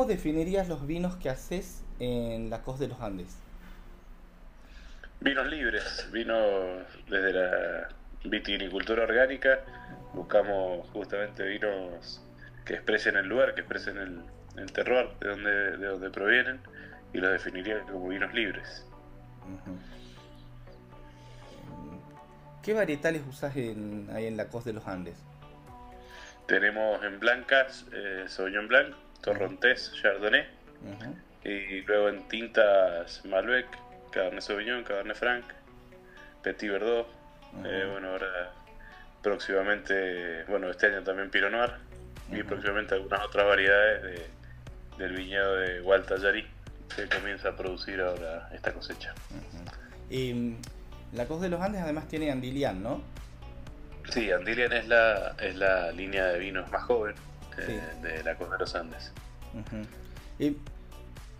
¿Cómo definirías los vinos que haces en la costa de los Andes? Vinos libres, vinos desde la vitivinicultura orgánica. Buscamos justamente vinos que expresen el lugar, que expresen el, el terroir de donde, de donde provienen y los definiría como vinos libres. ¿Qué varietales usas en, ahí en la costa de los Andes? Tenemos en blancas eh, Sauvignon Blanc, Torrontés, Chardonnay. Y luego en tintas Malbec, Cabernet Sauvignon, Cabernet Franc, Petit Verdot. eh, bueno, ahora próximamente, bueno, este año también Pinot Noir. Y próximamente algunas otras variedades de- del viñedo de Gualtallarí que comienza a producir ahora esta cosecha. Y, la costa de los Andes además tiene Andilian, ¿no? Sí, Andilian es la, es la línea de vinos más joven Sí. de la costa de los Andes. Y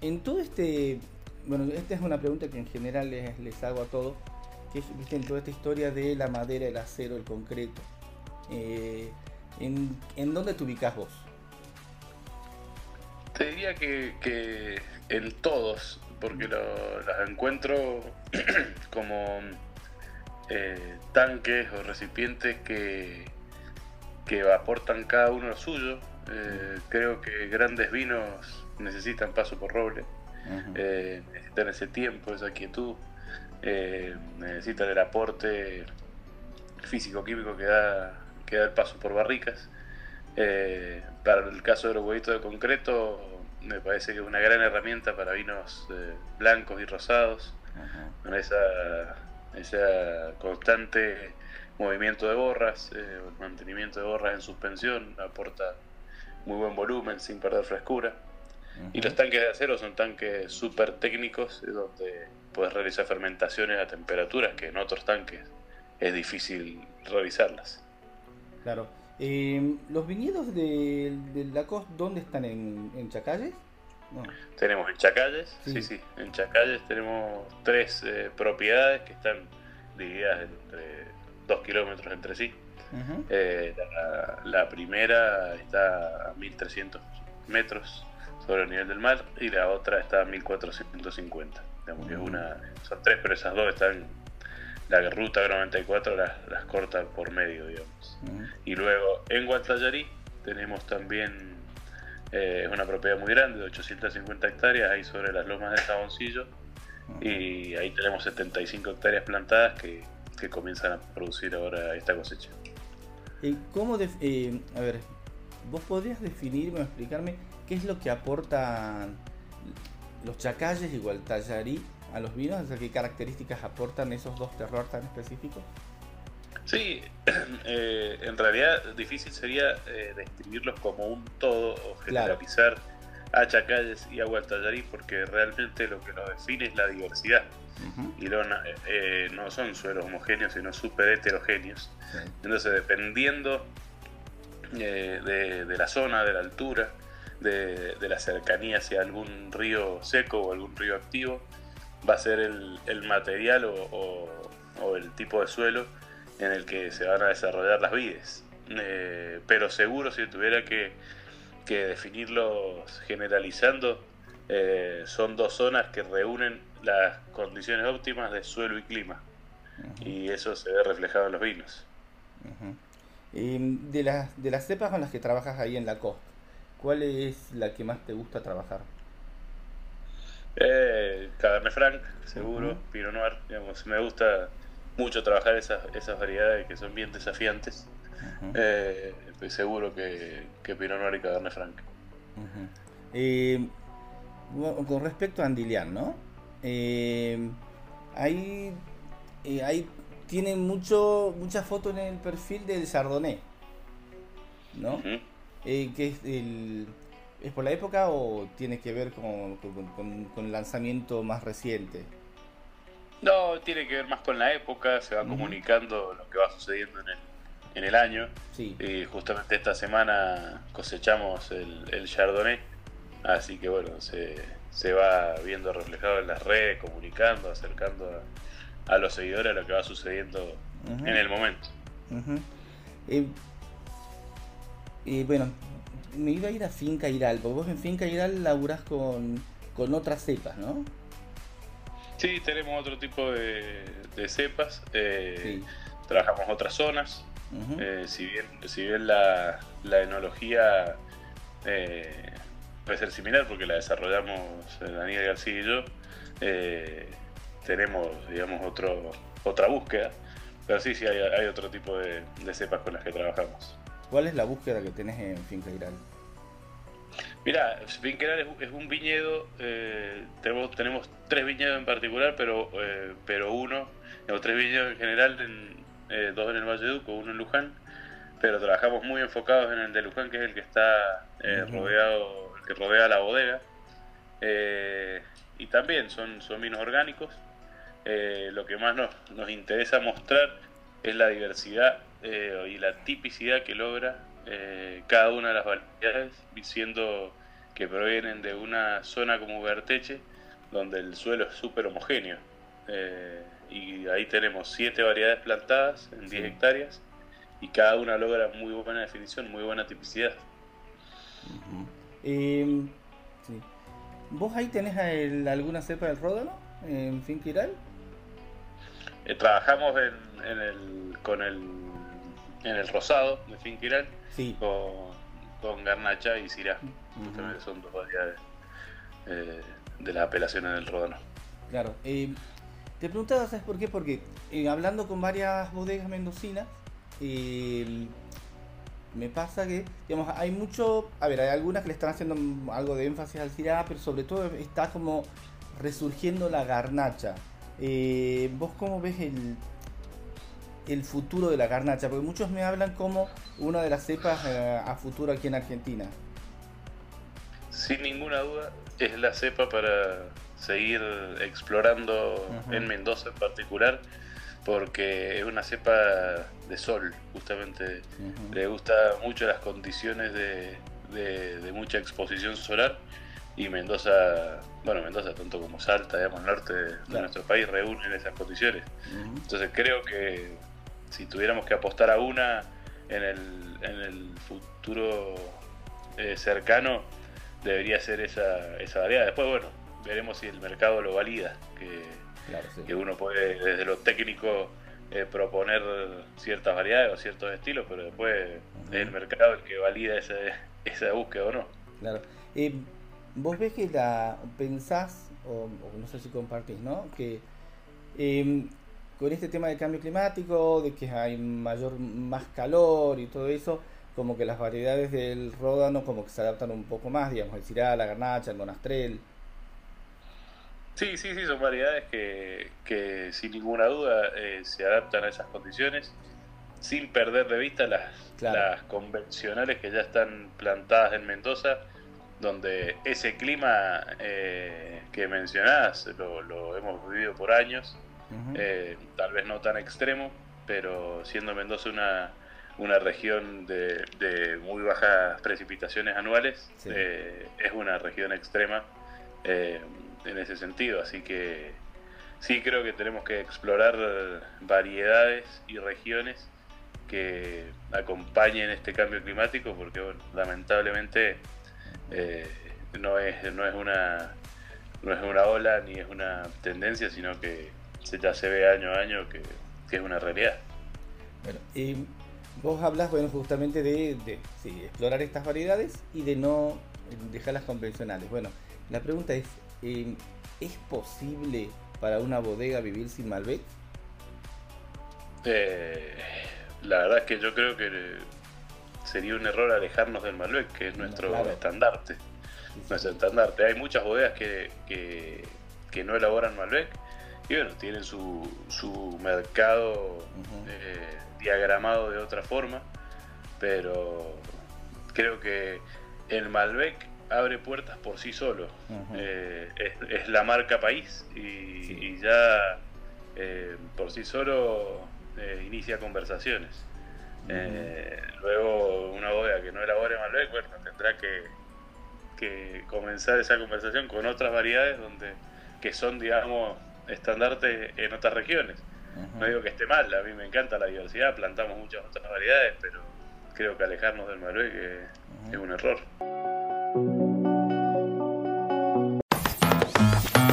en todo este, bueno, esta es una pregunta que en general les, les hago a todos, que es ¿viste? en toda esta historia de la madera, el acero, el concreto. eh, ¿en, ¿En dónde te ubicas vos? Te diría que, que en todos, porque lo- las encuentro como eh, tanques o recipientes que, que aportan cada uno lo suyo. Eh, creo que grandes vinos necesitan paso por roble, eh, necesitan ese tiempo, esa quietud, eh, necesitan el aporte físico-químico que da, que da el paso por barricas. Eh, para el caso de los huevitos de concreto, me parece que es una gran herramienta para vinos blancos y rosados, Ajá. con esa, esa constante movimiento de borras, mantenimiento de borras en suspensión, aporta muy buen volumen sin perder frescura. Y los tanques de acero son tanques súper técnicos, donde puedes realizar fermentaciones a temperaturas que en otros tanques es difícil realizarlas. Claro. Eh, ¿Los viñedos de, de la costa dónde están? ¿En, en Chacalles? No. Tenemos en Chacalles, Sí. sí, sí, en Chacalles tenemos tres eh, propiedades que están divididas entre dos kilómetros entre sí. Eh, la, la primera está a 1300 metros sobre el nivel del mar y la otra está a 1450. Digamos que es una, son tres, pero esas dos están. La ruta 94 las, las corta por medio, digamos. Y luego en Guantallarí tenemos también eh, una propiedad muy grande de 850 hectáreas ahí sobre las lomas de Saboncillo y ahí tenemos 75 hectáreas plantadas que, que comienzan a producir ahora esta cosecha. Eh, ¿Cómo def- eh, a ver, vos podrías definirme o explicarme qué es lo que aportan los chacalles y Gualtallarí a los vinos? O sea, ¿Qué características aportan esos dos terroirs tan específicos? Sí, eh, en realidad difícil sería eh, describirlos como un todo o generalizar a Chacalles y a Gualtallarí porque realmente lo que los define es la diversidad. Y no, eh, no son suelos homogéneos, sino súper heterogéneos. Entonces, dependiendo eh, de, de la zona, de la altura, de, de la cercanía hacia algún río seco o algún río activo, va a ser el, el material o, o- o el tipo de suelo en el que se van a desarrollar las vides. Eh, pero seguro si tuviera que, que definirlos generalizando, eh, son dos zonas que reúnen las condiciones óptimas de suelo y clima. Y eso se ve reflejado en los vinos. Em, de, las, de las cepas con las que trabajas ahí en la costa, ¿cuál es la que más te gusta trabajar? Eh, Cabernet Franc, seguro, Ujú. Pinot Noir, digamos, me gusta mucho trabajar esas, esas variedades que son bien desafiantes. Eh, estoy seguro que, que Pinot Noir y Cabernet Franc. Eh, con respecto a Andilian, ¿no? Eh, ahí, eh, ahí tiene mucho, muchas fotos en el perfil del Chardonnay, ¿no? Eh, que es, el, ¿Es por la época o tiene que ver con, con, con- con el lanzamiento más reciente? No, tiene que ver más con la época, se va comunicando lo que va sucediendo en el, en el año. Sí. Y justamente esta semana cosechamos el, el Chardonnay, así que bueno, se, se va viendo reflejado en las redes, comunicando, acercando a, a los seguidores a lo que va sucediendo en el momento. Eh, eh, bueno, me iba a ir a Finca Iral, porque vos en Finca Iral laburás con, con otras cepas, ¿no? Sí, tenemos otro tipo de, de cepas, eh, Sí. trabajamos otras zonas, Eh, si bien, si bien la, la enología eh, puede ser similar porque la desarrollamos eh, Daniel García y yo, eh, tenemos, digamos, otro, otra búsqueda, pero sí, sí, hay, hay otro tipo de, de cepas con las que trabajamos. ¿Cuál es la búsqueda que tenés en Finca Iral? Mira, Finqueral es, es un viñedo, eh, tenemos, tenemos tres viñedos en particular, pero, eh, pero uno, o tres viñedos en general, en, eh, dos en el Valle Duco, uno en Luján, pero trabajamos muy enfocados en el de Luján, que es el que está eh, rodeado, el que rodea la bodega. Eh, y también son, son vinos orgánicos. Lo que más nos, nos interesa mostrar es la diversidad y la tipicidad que logra cada una de las variedades, siendo que provienen de una zona como Verteche, donde el suelo es súper homogéneo. Eh, y ahí tenemos siete variedades plantadas en 10 Sí. hectáreas y cada una logra muy buena definición, muy buena tipicidad. Eh, sí. ¿Vos ahí tenés el- alguna cepa del ródano en Finca Iral? Eh, trabajamos en, en el, con el, en el rosado de Finquiral Sí. con, con Garnacha y. Ujú. Justamente son dos variedades eh, de las apelaciones del Ródano. Claro. Te preguntaba, ¿sabes por qué? Porque eh, hablando con varias bodegas mendocinas, me pasa que, hay mucho, a ver, hay algunas que le están haciendo algo de énfasis al Syrah, pero sobre todo está como resurgiendo la garnacha. Eh, ¿Vos cómo ves el, el futuro de la garnacha? Porque muchos me hablan como una de las cepas eh, a futuro aquí en Argentina. Sin ninguna duda, es la cepa para seguir explorando Ujú. en Mendoza en particular, porque es una cepa de sol, justamente. Le gusta mucho las condiciones de, de- de mucha exposición solar y Mendoza, bueno, Mendoza tanto como Salta, digamos, norte de, Claro. nuestro país reúnen esas condiciones. Entonces creo que si tuviéramos que apostar a una en el, en el futuro eh, cercano, debería ser esa, esa variedad. Después, bueno, veremos si el mercado lo valida, que, Claro, sí. que uno puede desde lo técnico eh, proponer ciertas variedades o ciertos estilos, pero después es el mercado el que valida esa, esa búsqueda o no. Claro. Eh, Vos ves que la pensás, o, o no sé si compartís, ¿no? Que eh, con este tema del cambio climático, de que hay mayor, más calor y todo eso, como que las variedades del ródano como que se adaptan un poco más, digamos, el cirá, la garnacha, el monastrel. Sí, sí, sí, son variedades que, que sin ninguna duda eh, se adaptan a esas condiciones sin perder de vista las, Claro. las convencionales que ya están plantadas en Mendoza, donde ese clima eh, que mencionás lo, lo hemos vivido por años, eh, tal vez no tan extremo, pero siendo Mendoza una, una región de, de muy bajas precipitaciones anuales, Sí. eh, es una región extrema en ese sentido. Así que sí creo que tenemos que explorar variedades y regiones que acompañen este cambio climático, porque lamentablemente eh, no es no es una no es una ola ni es una tendencia, sino que se, ya se ve año a año que, es una realidad. Bueno, y vos hablas, bueno, justamente de, explorar estas variedades y de no dejarlas convencionales. Bueno, la pregunta es, eh, ¿es posible para una bodega vivir sin Malbec? Eh, la verdad es que yo creo que sería un error alejarnos del Malbec, que es nuestro Claro. estandarte. Sí, sí. Nuestro estandarte. Hay muchas bodegas que, que, que no elaboran Malbec y bueno, tienen su, su mercado eh, diagramado de otra forma, pero creo que el Malbec abre puertas por sí solo. Eh, es, es la marca país y, Sí. y ya eh, por sí solo eh, inicia conversaciones. Luego una bodega que no elabore Malbec, bueno, tendrá que, que comenzar esa conversación con otras variedades donde que son, digamos, estandarte en otras regiones. No digo que esté mal, a mí me encanta la diversidad, plantamos muchas otras variedades, pero creo que alejarnos del Malbec Ujú. es un error.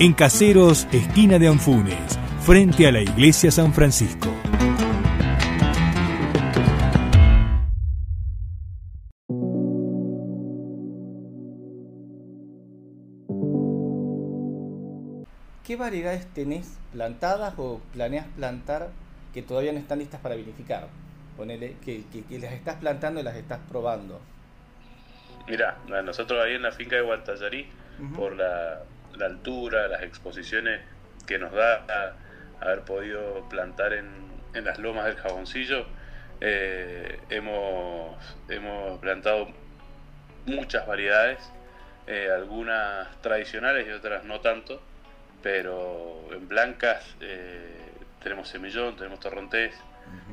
En Caseros, esquina de Anfunes, frente a la iglesia San Francisco. ¿Qué variedades tenés plantadas o planeas plantar que todavía no están listas para vinificar? Ponele que, que- que las estás plantando y las estás probando. Mira, nosotros ahí en la finca de Guantallarí, por la, la altura, las exposiciones que nos da a- haber podido plantar en, en las lomas del jaboncillo, eh, hemos, hemos plantado muchas variedades, eh, algunas tradicionales y otras no tanto, pero en blancas eh, tenemos semillón, tenemos torrontés,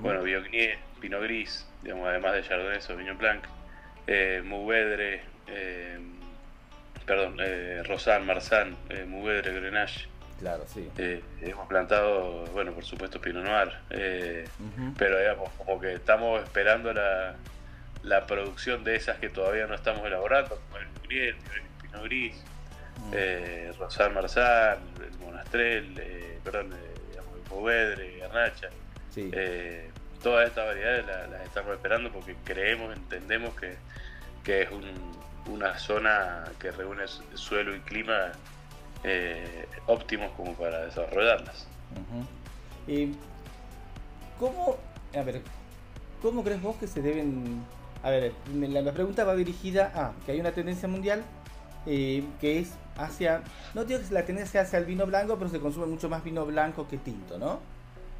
bueno, Viognier, Pinot Gris, digamos, además de Chardonnay, Sauvignon Blanc, Mourvedre, eh, perdón, eh, Rosan, Marsan, eh, Mourvedre, Grenache. Claro, sí. Eh, hemos plantado, bueno, por supuesto Pinot Noir, eh, pero digamos, como que estamos esperando la, la producción de esas que todavía no estamos elaborando, como el Viognier, el Pinot Gris, eh, Rosan, Marsan, el Monastrell, eh, perdón, digamos, el Mourvedre, Garnacha. Sí. Todas estas variedades la- las, estamos esperando porque creemos, entendemos que, que es un- una zona que reúne su- suelo y clima eh, óptimos como para desarrollarlas. Y, ¿Cómo, a ver, cómo crees vos que se deben... A ver, la, pregunta va dirigida a que hay una tendencia mundial eh, que es hacia... No digo que la tendencia hacia el vino blanco, pero se consume mucho más vino blanco que tinto, ¿no?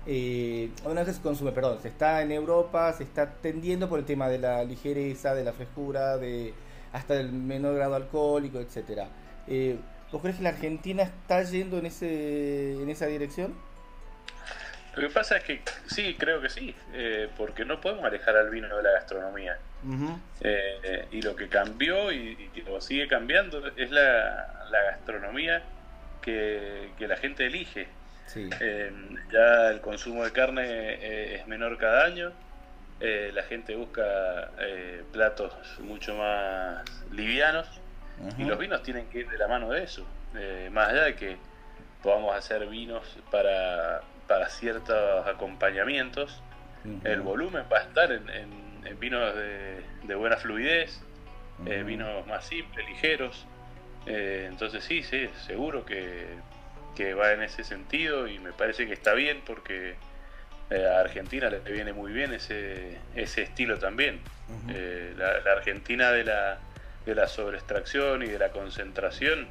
Eh, una que se consume, perdón, se está en Europa, se está tendiendo por el tema de la ligereza, de la frescura, de hasta el menor grado alcohólico, etcétera. Eh, ¿Vos crees que la Argentina está yendo en ese en esa dirección? Lo que pasa es que sí, creo que sí, eh, porque no podemos alejar al vino de la gastronomía. Eh, eh, y lo que cambió y, y lo sigue cambiando es la, la gastronomía que, que la gente elige. Sí. Eh, ya el consumo de carne es menor cada año. Eh, la gente busca eh, platos mucho más livianos y los vinos tienen que ir de la mano de eso. Eh, más allá de que podamos hacer vinos para, para ciertos acompañamientos, el volumen va a estar en, en- en vinos de, de buena fluidez, eh, vinos más simples, ligeros. Entonces sí, sí, seguro que, que va en ese sentido y me parece que está bien porque Eh, a Argentina le viene muy bien ese, ese estilo también. Eh, la, la Argentina de la, de la sobreextracción y de la concentración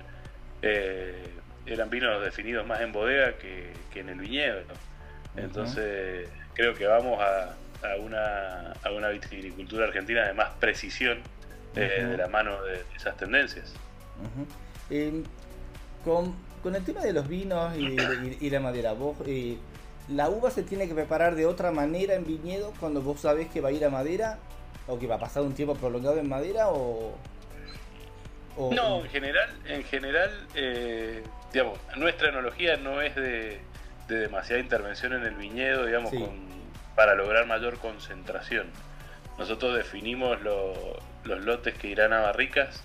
eh, eran vinos definidos más en bodega que, que en el viñedo. ¿no? Entonces creo que vamos a, a una, a una vitivinicultura argentina de más precisión eh, de la mano de esas tendencias. Eh, con, con el tema de los vinos y, y- y la madera, vos, ¿la uva se tiene que preparar de otra manera en viñedo cuando vos sabés que va a ir a madera? ¿O que va a pasar un tiempo prolongado en madera? ¿O, o- No, en general, en general, eh, digamos, nuestra enología no es de, de demasiada intervención en el viñedo, digamos, Sí. con- para lograr mayor concentración. Nosotros definimos lo- los lotes que irán a barricas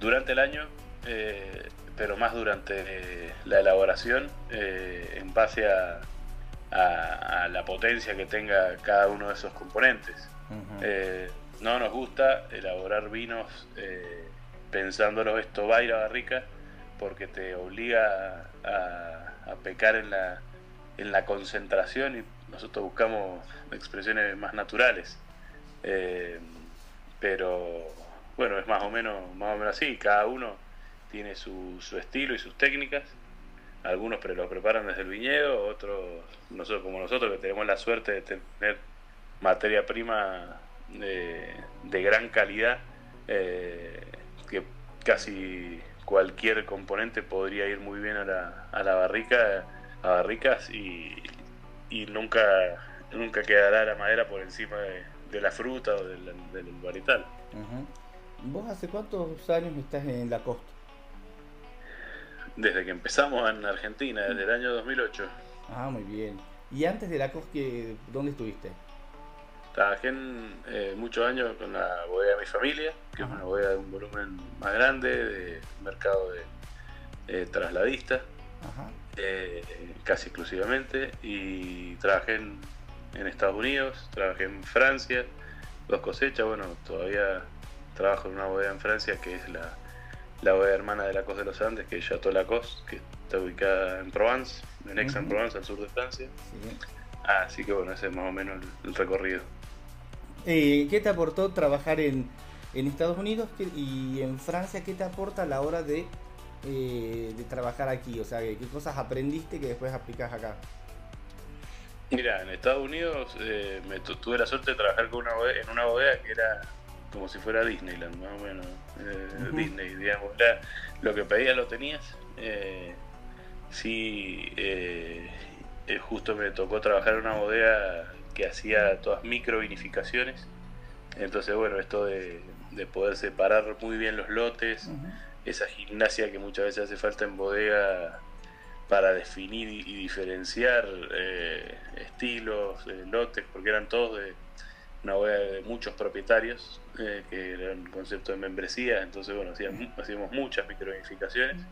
durante el año, eh, pero más durante eh, la elaboración, en base a, a- a la potencia que tenga cada uno de esos componentes. Eh, no nos gusta elaborar vinos eh, pensándolo esto va a ir a barrica porque te obliga a, a pecar en la, en la concentración y nosotros buscamos expresiones más naturales. Eh, pero bueno, es más o menos, más o menos así, cada uno tiene su, su estilo y sus técnicas. Algunos pero lo preparan desde el viñedo, otros, nosotros como nosotros que tenemos la suerte de tener materia prima de, de gran calidad, eh, que casi cualquier componente podría ir muy bien a la, a la barrica, a barricas y, y nunca, nunca quedará la madera por encima de, la fruta o del, del. ¿Vos hace cuántos años estás en la costa? Desde que empezamos en Argentina, desde el año 2008, Ah, muy bien. ¿Y antes de la qué- dónde estuviste? trabajé en, eh, muchos años con la bodega de mi familia, que es una bodega de un volumen más grande, de mercado de eh, trasladista. Ajá. eh, casi exclusivamente y trabajé en, en Estados Unidos, trabajé en Francia, dos cosechas, bueno, todavía trabajo en una bodega en Francia que es la, la bodega hermana de la Cos de los Andes, que es Chateau Lacoste, que está ubicada en Provence, en Aix-en-Provence, al sur de Francia. Sí. Así que bueno, ese es más o menos el, el recorrido. Eh, ¿Qué te aportó trabajar en, en Estados Unidos ¿Qué- y en Francia? ¿Qué te aporta a la hora de, eh, de trabajar aquí? O sea, ¿qué cosas aprendiste que después aplicas acá? Mira, en Estados Unidos eh, me tu- tuve la suerte de trabajar con una bodega- en una bodega que era como si fuera Disneyland, más o menos. eh. Disney, digamos. Lo que pedías lo tenías. Eh, sí, eh, eh, justo me tocó trabajar en una bodega que hacía todas micro vinificaciones. Entonces, bueno, esto de, de poder separar muy bien los lotes, esa gimnasia que muchas veces hace falta en bodega para definir y, diferenciar eh, estilos, lotes, porque eran todos de una bodega de muchos propietarios, eh, que era un concepto de membresía, entonces bueno, hacíamos, hacíamos muchas microunificaciones.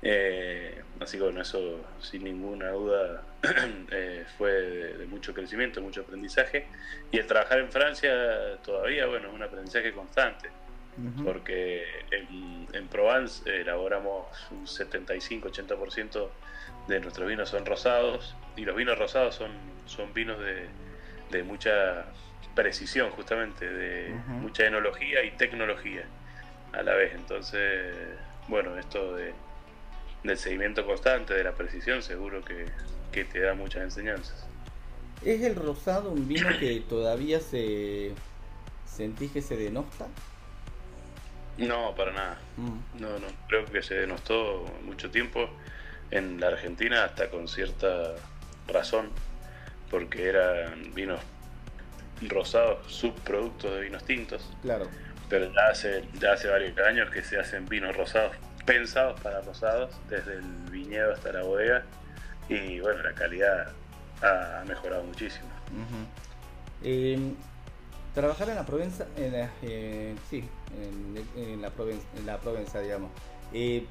Eh, así que bueno, eso sin ninguna duda eh, fue de, de mucho crecimiento, mucho aprendizaje. Y el trabajar en Francia todavía, bueno, es un aprendizaje constante porque en, en Provence elaboramos un 75-80% de nuestros vinos son rosados y los vinos rosados son, son vinos de, de mucha precisión justamente, de mucha enología y tecnología a la vez. Entonces, bueno, esto de, del seguimiento constante, de la precisión, seguro que, que te da muchas enseñanzas. ¿Es el rosado un vino que todavía se sentís que se denosta? No, para nada. Mm. No, no, creo que se denostó mucho tiempo en la Argentina hasta con cierta razón, porque eran vinos rosados, subproductos de vinos tintos, Claro. pero ya hace, ya hace varios años que se hacen vinos rosados pensados para rosados, desde el viñedo hasta la bodega, y bueno, la calidad ha mejorado muchísimo. Eh, trabajar en la Provenza, en la, eh, sí, en, en la Provenza, en la Provenza, digamos, eh,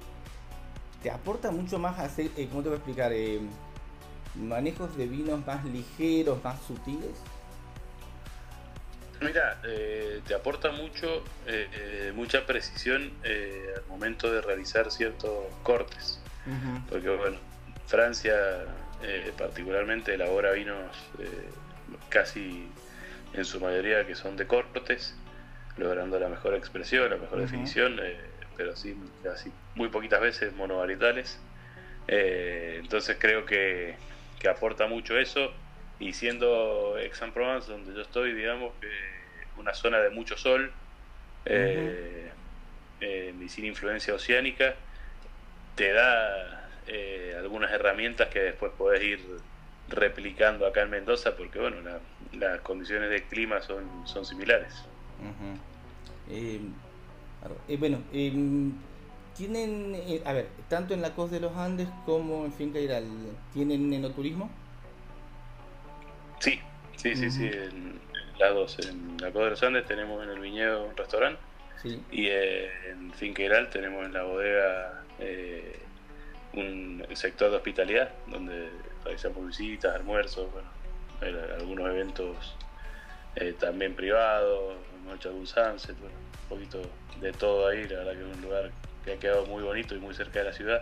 te aporta mucho más hacer, eh, ¿cómo te voy a explicar? Eh, manejos de vinos más ligeros, más sutiles. Mira, eh, te aporta mucho, eh, eh, mucha precisión eh, al momento de realizar ciertos cortes. Porque bueno, Francia eh, particularmente elabora vinos casi en su mayoría que son de cortes, logrando la mejor expresión, la mejor definición, eh, pero sí, casi muy poquitas veces monovarietales. entonces creo que, que, aporta mucho eso y siendo Aix-en-Provence, donde yo estoy, digamos, que una zona de mucho sol y sin influencia oceánica, te da eh, algunas herramientas que después podés ir replicando acá en Mendoza porque bueno las condiciones de clima son, son similares. Eh, eh, bueno tienen a ver tanto en la costa de los Andes como en Finca Iral tienen enoturismo sí sí sí sí en, dos en la costa de los Andes tenemos en el viñedo un restaurante. Y en Finca Iral tenemos en la bodega un sector de hospitalidad donde realizamos visitas, almuerzos, bueno, algunos eventos eh, también privados, noche de un sunset, un poquito de todo ahí, la verdad que es un lugar que ha quedado muy bonito y muy cerca de la ciudad,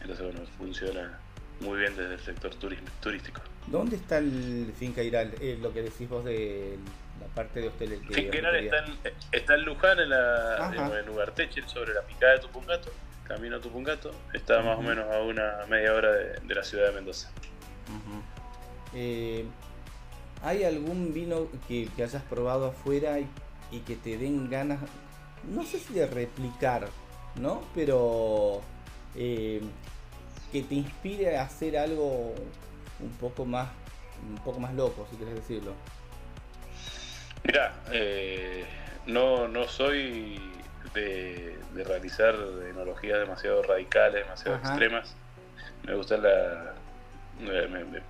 entonces bueno, funciona muy bien desde el sector turístico. ¿Dónde está el Finca Iral? Eh, lo que decís vos de la parte de hoteles. Finca Iral está en, está en Luján, en, la, en, sobre la picada de Tupungato camino a Tupungato, está más o menos a una media hora de, la ciudad de Mendoza. Eh, ¿Hay algún vino que, hayas probado afuera y, que te den ganas, no sé si de replicar, ¿no? Pero eh, que te inspire a hacer algo un poco más, un poco más loco, si quieres decirlo. Mira, eh, no, no soy de, realizar enologías demasiado radicales, demasiado extremas. Me gusta la.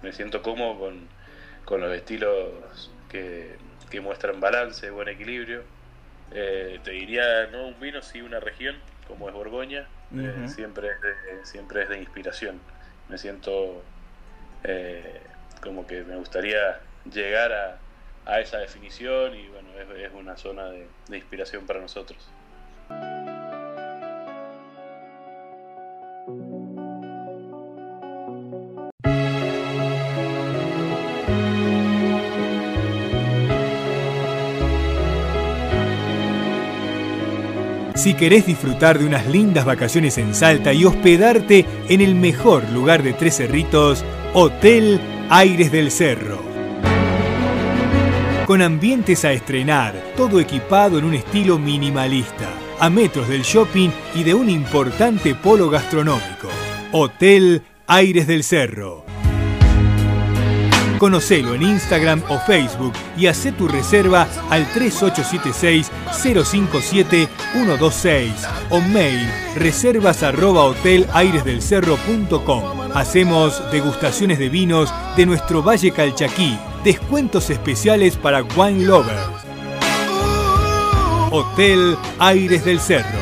Me, siento cómodo con, con, los estilos que, que, muestran balance, buen equilibrio. Eh, te diría, no un vino, sí una región, como es Borgoña. Eh, siempre, es de, siempre es de inspiración. Me siento eh, como que me gustaría llegar a, a esa definición y bueno, es, es una zona de, de inspiración para nosotros. Si querés disfrutar de unas lindas vacaciones en Salta y hospedarte en el mejor lugar de Tres Cerritos, Hotel Aires del Cerro con ambientes a estrenar, todo equipado en un estilo minimalista, a metros del shopping y de un importante polo gastronómico. Hotel Aires del Cerro. Conocelo en Instagram o Facebook y haz tu reserva al 3876-057-126 o mail reservas arroba hotelairesdelcerro.com. Hacemos degustaciones de vinos de nuestro Valle Calchaquí, descuentos especiales para wine lovers. Hotel Aires del Cerro